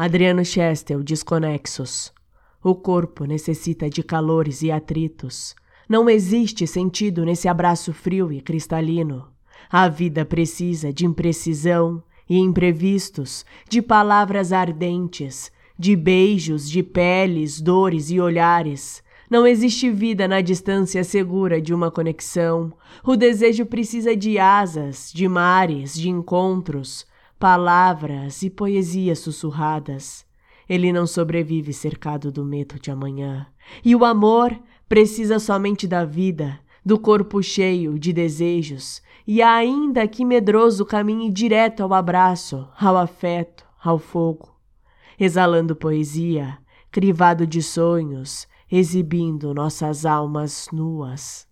Adriano Chestel, Desconexos. O corpo necessita de calores e atritos. Não existe sentido nesse abraço frio e cristalino. A vida precisa de imprecisão e imprevistos, de palavras ardentes, de beijos, de peles, dores e olhares. Não existe vida na distância segura de uma conexão. O desejo precisa de asas, de mares, de encontros, palavras e poesias sussurradas. Ele não sobrevive cercado do medo de amanhã. E o amor precisa somente da vida, do corpo cheio de desejos, e ainda que medroso caminhe direto ao abraço, ao afeto, ao fogo, exalando poesia, crivado de sonhos, exibindo nossas almas nuas.